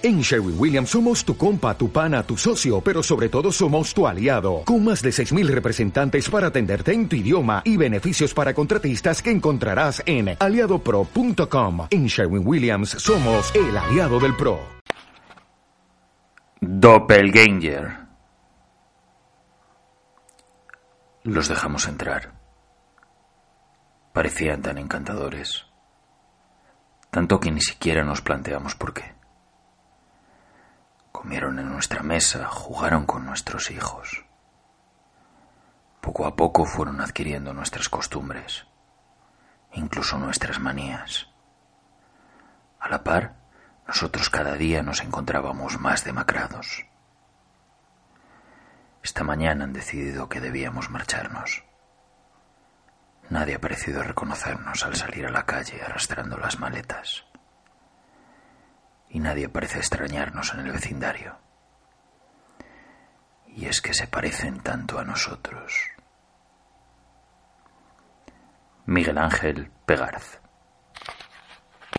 En Sherwin Williams somos tu compa, tu pana, tu socio, pero sobre todo somos tu aliado, con más de 6.000 representantes para atenderte en tu idioma y beneficios para contratistas que encontrarás en aliadopro.com. En Sherwin Williams somos el aliado del PRO. Doppelganger. Los dejamos entrar. Parecían tan encantadores. Tanto que ni siquiera nos planteamos por qué. Comieron en nuestra mesa, jugaron con nuestros hijos. Poco a poco fueron adquiriendo nuestras costumbres, incluso nuestras manías. A la par, nosotros cada día nos encontrábamos más demacrados. Esta mañana han decidido que debíamos marcharnos. Nadie ha parecido reconocernos al salir a la calle arrastrando las maletas y nadie parece extrañarnos en el vecindario. Y es que se parecen tanto a nosotros. Miguel Ángel Pegarz